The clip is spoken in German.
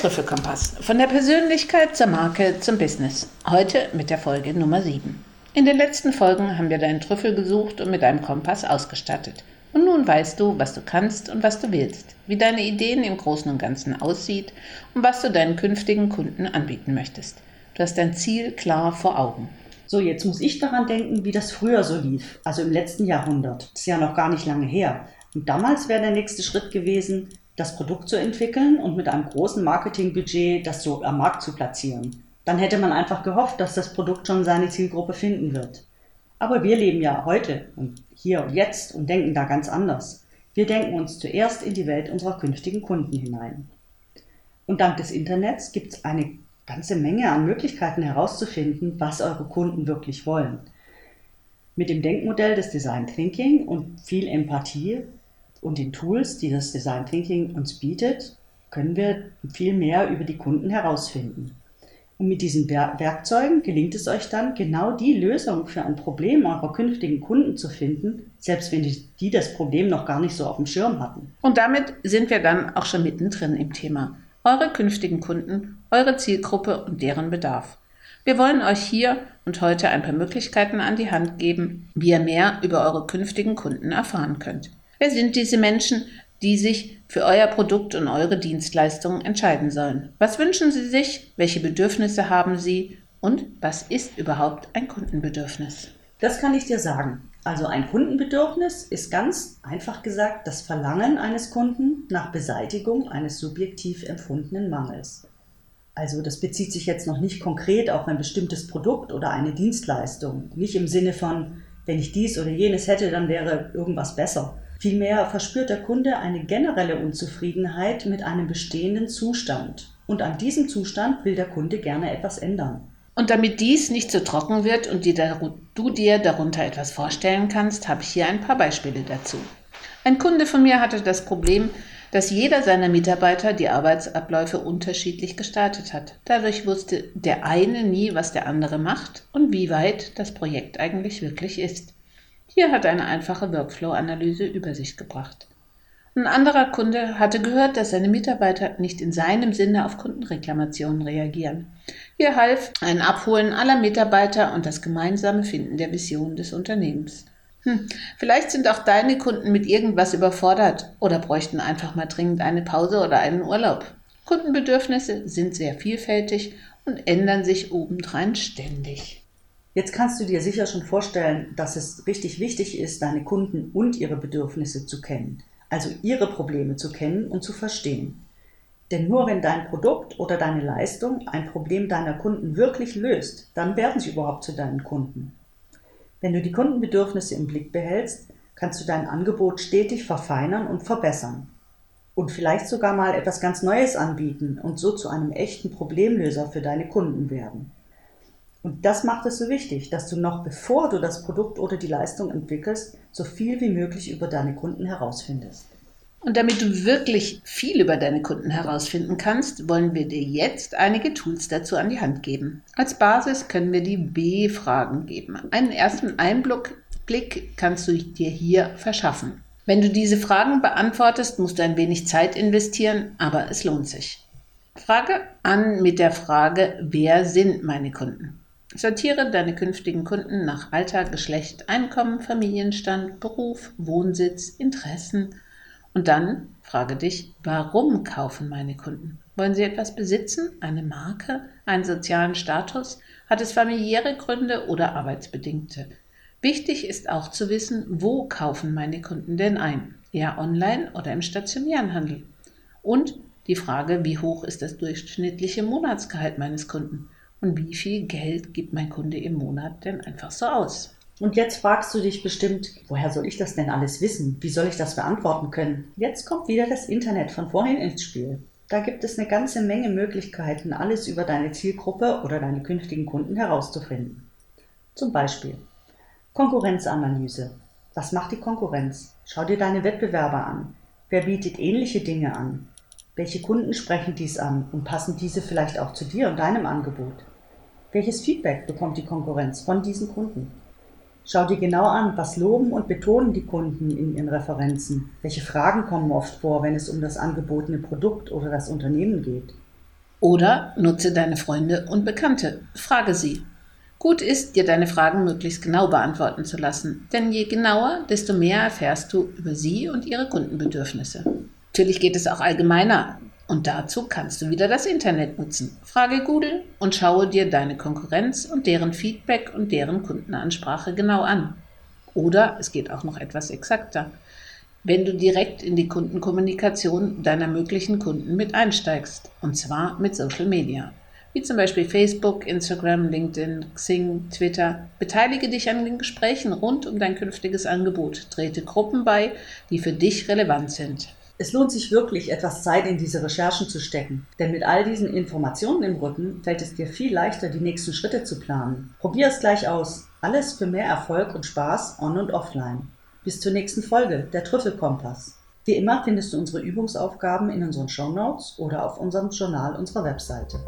Trüffelkompass. Von der Persönlichkeit zur Marke zum Business. Heute mit der Folge Nummer 7. In den letzten Folgen haben wir deinen Trüffel gesucht und mit deinem Kompass ausgestattet. Und nun weißt du, was du kannst und was du willst, wie deine Ideen im Großen und Ganzen aussieht und was du deinen künftigen Kunden anbieten möchtest. Du hast dein Ziel klar vor Augen. So, jetzt muss ich daran denken, wie das früher so lief, also im letzten Jahrhundert. Das ist ja noch gar nicht lange her. Und damals wäre der nächste Schritt gewesen, das Produkt zu entwickeln und mit einem großen Marketingbudget das so am Markt zu platzieren. Dann hätte man einfach gehofft, dass das Produkt schon seine Zielgruppe finden wird. Aber wir leben ja heute und hier und jetzt und denken da ganz anders. Wir denken uns zuerst in die Welt unserer künftigen Kunden hinein. Und dank des Internets gibt es eine ganze Menge an Möglichkeiten herauszufinden, was eure Kunden wirklich wollen. Mit dem Denkmodell des Design Thinking und viel Empathie und den Tools, die das Design Thinking uns bietet, können wir viel mehr über die Kunden herausfinden. Und mit diesen Werkzeugen gelingt es euch dann, genau die Lösung für ein Problem eurer künftigen Kunden zu finden, selbst wenn die das Problem noch gar nicht so auf dem Schirm hatten. Und damit sind wir dann auch schon mittendrin im Thema. Eure künftigen Kunden, eure Zielgruppe und deren Bedarf. Wir wollen euch hier und heute ein paar Möglichkeiten an die Hand geben, wie ihr mehr über eure künftigen Kunden erfahren könnt. Wer sind diese Menschen, die sich für euer Produkt und eure Dienstleistungen entscheiden sollen? Was wünschen sie sich? Welche Bedürfnisse haben sie? Und was ist überhaupt ein Kundenbedürfnis? Das kann ich dir sagen. Also ein Kundenbedürfnis ist ganz einfach gesagt das Verlangen eines Kunden nach Beseitigung eines subjektiv empfundenen Mangels. Also das bezieht sich jetzt noch nicht konkret auf ein bestimmtes Produkt oder eine Dienstleistung. Nicht im Sinne von, wenn ich dies oder jenes hätte, dann wäre irgendwas besser, Vielmehr verspürt der Kunde eine generelle Unzufriedenheit mit einem bestehenden Zustand. Und an diesem Zustand will der Kunde gerne etwas ändern. Und damit dies nicht so trocken wird und du dir darunter etwas vorstellen kannst, habe ich hier ein paar Beispiele dazu. Ein Kunde von mir hatte das Problem, dass jeder seiner Mitarbeiter die Arbeitsabläufe unterschiedlich gestaltet hat. Dadurch wusste der eine nie, was der andere macht und wie weit das Projekt eigentlich wirklich ist. Hier hat eine einfache Workflow-Analyse Übersicht gebracht. Ein anderer Kunde hatte gehört, dass seine Mitarbeiter nicht in seinem Sinne auf Kundenreklamationen reagieren. Hier half ein Abholen aller Mitarbeiter und das gemeinsame Finden der Vision des Unternehmens. Hm, vielleicht sind auch deine Kunden mit irgendwas überfordert oder bräuchten einfach mal dringend eine Pause oder einen Urlaub. Kundenbedürfnisse sind sehr vielfältig und ändern sich obendrein ständig. Jetzt kannst du dir sicher schon vorstellen, dass es richtig wichtig ist, deine Kunden und ihre Bedürfnisse zu kennen, also ihre Probleme zu kennen und zu verstehen. Denn nur wenn dein Produkt oder deine Leistung ein Problem deiner Kunden wirklich löst, dann werden sie überhaupt zu deinen Kunden. Wenn du die Kundenbedürfnisse im Blick behältst, kannst du dein Angebot stetig verfeinern und verbessern. Und vielleicht sogar mal etwas ganz Neues anbieten und so zu einem echten Problemlöser für deine Kunden werden. Und das macht es so wichtig, dass du noch bevor du das Produkt oder die Leistung entwickelst, so viel wie möglich über deine Kunden herausfindest. Und damit du wirklich viel über deine Kunden herausfinden kannst, wollen wir dir jetzt einige Tools dazu an die Hand geben. Als Basis können wir die B-Fragen geben. Einen ersten Einblick kannst du dir hier verschaffen. Wenn du diese Fragen beantwortest, musst du ein wenig Zeit investieren, aber es lohnt sich. Frage an mit der Frage, wer sind meine Kunden? Sortiere deine künftigen Kunden nach Alter, Geschlecht, Einkommen, Familienstand, Beruf, Wohnsitz, Interessen und dann frage dich, warum kaufen meine Kunden? Wollen sie etwas besitzen, eine Marke, einen sozialen Status? Hat es familiäre Gründe oder arbeitsbedingte? Wichtig ist auch zu wissen, wo kaufen meine Kunden denn ein? Eher online oder im stationären Handel? Und die Frage, wie hoch ist das durchschnittliche Monatsgehalt meines Kunden? Und wie viel Geld gibt mein Kunde im Monat denn einfach so aus? Und jetzt fragst du dich bestimmt, woher soll ich das denn alles wissen? Wie soll ich das beantworten können? Jetzt kommt wieder das Internet von vorhin ins Spiel. Da gibt es eine ganze Menge Möglichkeiten, alles über deine Zielgruppe oder deine künftigen Kunden herauszufinden. Zum Beispiel Konkurrenzanalyse. Was macht die Konkurrenz? Schau dir deine Wettbewerber an. Wer bietet ähnliche Dinge an? Welche Kunden sprechen dies an und passen diese vielleicht auch zu dir und deinem Angebot? Welches Feedback bekommt die Konkurrenz von diesen Kunden? Schau dir genau an, was loben und betonen die Kunden in ihren Referenzen. Welche Fragen kommen oft vor, wenn es um das angebotene Produkt oder das Unternehmen geht? Oder nutze deine Freunde und Bekannte. Frage sie. Gut ist, dir deine Fragen möglichst genau beantworten zu lassen, denn je genauer, desto mehr erfährst du über sie und ihre Kundenbedürfnisse. Natürlich geht es auch allgemeiner und dazu kannst du wieder das Internet nutzen. Frage Google und schaue dir deine Konkurrenz und deren Feedback und deren Kundenansprache genau an. Oder es geht auch noch etwas exakter wenn du direkt in die Kundenkommunikation deiner möglichen Kunden mit einsteigst, und zwar mit Social Media, wie zum Beispiel Facebook, Instagram, LinkedIn, Xing, Twitter. Beteilige dich an den Gesprächen rund um dein künftiges Angebot, trete Gruppen bei, die für dich relevant sind. Es lohnt sich wirklich, etwas Zeit in diese Recherchen zu stecken, denn mit all diesen Informationen im Rücken fällt es dir viel leichter, die nächsten Schritte zu planen. Probier es gleich aus. Alles für mehr Erfolg und Spaß on und offline. Bis zur nächsten Folge, der Trüffelkompass. Wie immer findest du unsere Übungsaufgaben in unseren Shownotes oder auf unserem Journal unserer Webseite.